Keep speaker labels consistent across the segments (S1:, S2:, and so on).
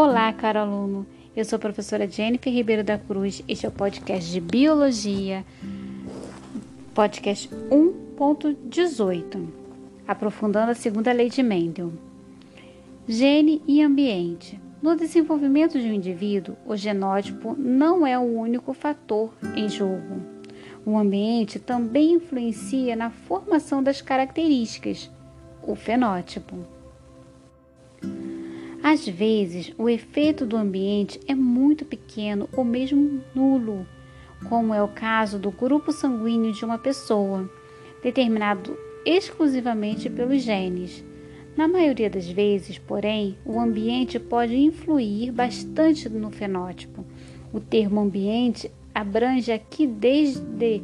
S1: Olá, caro aluno. Eu sou a professora Jennifer Ribeiro da Cruz. Este é o podcast de Biologia, podcast 1.18, aprofundando a segunda lei de Mendel. Gene e ambiente. No desenvolvimento de um indivíduo, o genótipo não é o único fator em jogo. O ambiente também influencia na formação das características, o fenótipo. Às vezes, o efeito do ambiente é muito pequeno ou mesmo nulo, como é o caso do grupo sanguíneo de uma pessoa, determinado exclusivamente pelos genes. Na maioria das vezes, porém, o ambiente pode influir bastante no fenótipo. O termo ambiente abrange aqui desde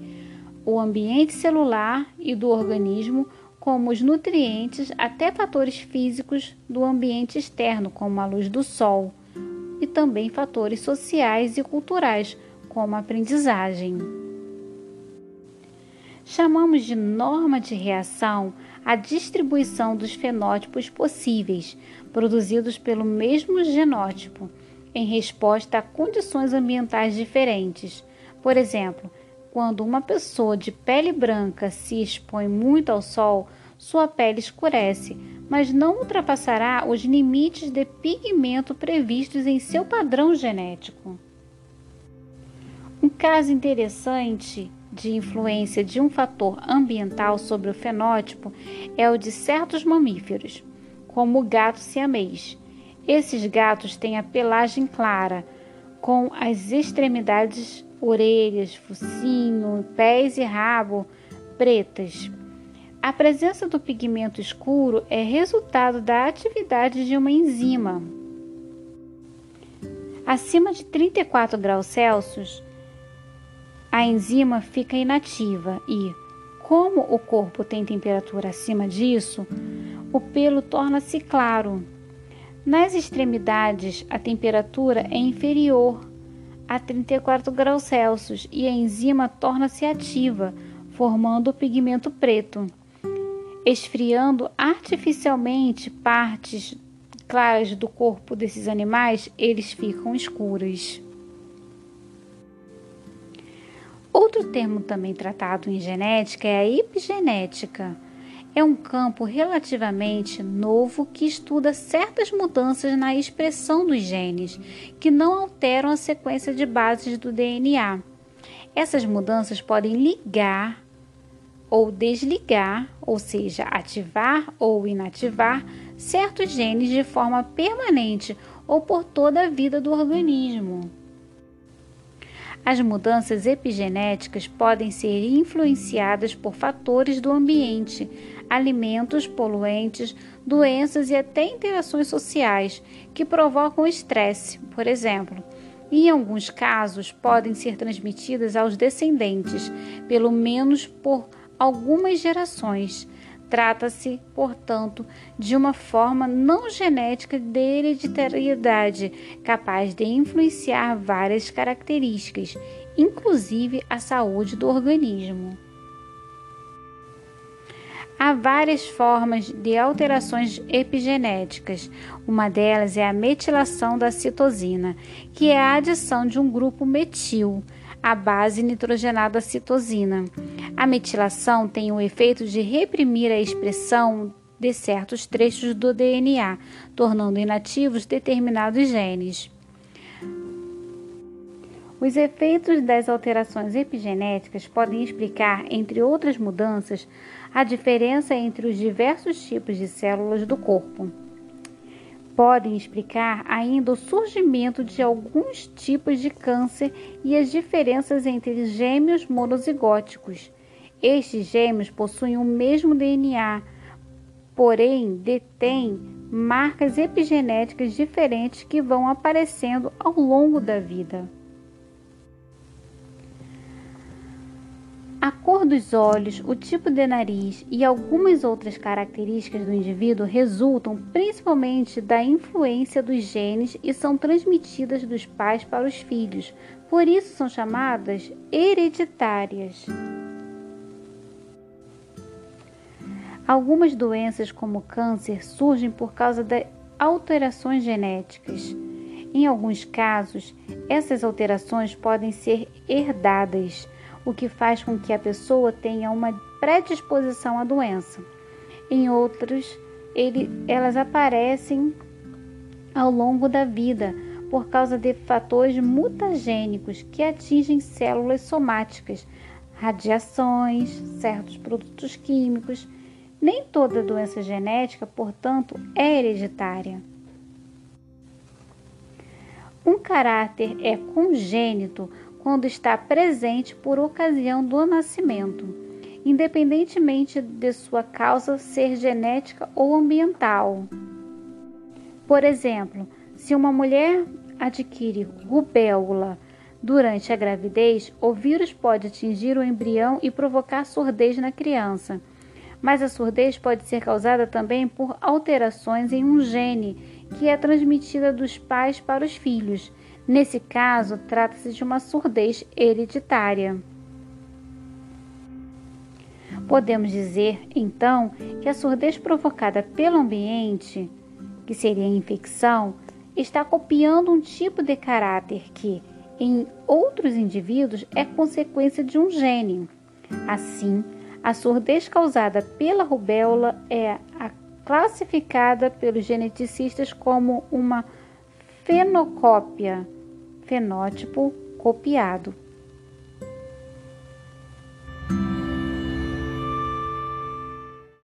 S1: o ambiente celular e do organismo como os nutrientes até fatores físicos do ambiente externo, como a luz do sol, e também fatores sociais e culturais, como a aprendizagem. Chamamos de norma de reação a distribuição dos fenótipos possíveis, produzidos pelo mesmo genótipo, em resposta a condições ambientais diferentes. Por exemplo, quando uma pessoa de pele branca se expõe muito ao sol, sua pele escurece, mas não ultrapassará os limites de pigmento previstos em seu padrão genético. Um caso interessante de influência de um fator ambiental sobre o fenótipo é o de certos mamíferos, como o gato siamês. Esses gatos têm a pelagem clara, com as extremidades orelhas, focinho, pés e rabo pretas. A presença do pigmento escuro é resultado da atividade de uma enzima. Acima de 34 graus Celsius, a enzima fica inativa e, como o corpo tem temperatura acima disso, o pelo torna-se claro. Nas extremidades, a temperatura é inferior a 34 graus Celsius e a enzima torna-se ativa, formando o pigmento preto, esfriando artificialmente partes claras do corpo desses animais, eles ficam escuros. Outro termo também tratado em genética é a epigenética é um campo relativamente novo que estuda certas mudanças na expressão dos genes, que não alteram a sequência de bases do DNA. Essas mudanças podem ligar ou desligar, ou seja, ativar ou inativar certos genes de forma permanente ou por toda a vida do organismo. As mudanças epigenéticas podem ser influenciadas por fatores do ambiente, alimentos, poluentes, doenças e até interações sociais que provocam estresse, por exemplo. Em alguns casos, podem ser transmitidas aos descendentes, pelo menos por algumas gerações. Trata-se, portanto, de uma forma não genética de hereditariedade, capaz de influenciar várias características, inclusive a saúde do organismo. Há várias formas de alterações epigenéticas. Uma delas é a metilação da citosina, que é a adição de um grupo metil à base nitrogenada citosina. A metilação tem o efeito de reprimir a expressão de certos trechos do DNA, tornando inativos determinados genes. Os efeitos das alterações epigenéticas podem explicar, entre outras mudanças, a diferença entre os diversos tipos de células do corpo. Podem explicar ainda o surgimento de alguns tipos de câncer e as diferenças entre gêmeos monozigóticos. Estes gêmeos possuem o mesmo DNA, porém detêm marcas epigenéticas diferentes que vão aparecendo ao longo da vida. A cor dos olhos, o tipo de nariz e algumas outras características do indivíduo resultam principalmente da influência dos genes e são transmitidas dos pais para os filhos, por isso são chamadas hereditárias. Algumas doenças, como câncer, surgem por causa de alterações genéticas. Em alguns casos, essas alterações podem ser herdadas, o que faz com que a pessoa tenha uma predisposição à doença. Em outros, ele, elas aparecem ao longo da vida por causa de fatores mutagênicos que atingem células somáticas, radiações, certos produtos químicos. Nem toda doença genética, portanto, é hereditária. Um caráter é congênito quando está presente por ocasião do nascimento, independentemente de sua causa ser genética ou ambiental. Por exemplo, se uma mulher adquire rubéola durante a gravidez, o vírus pode atingir o embrião e provocar surdez na criança. Mas a surdez pode ser causada também por alterações em um gene que é transmitida dos pais para os filhos. Nesse caso, trata-se de uma surdez hereditária. Podemos dizer, então, que a surdez provocada pelo ambiente, que seria a infecção, está copiando um tipo de caráter que, em outros indivíduos, é consequência de um gene. Assim, a surdez causada pela rubéola é classificada pelos geneticistas como uma fenocópia, fenótipo copiado.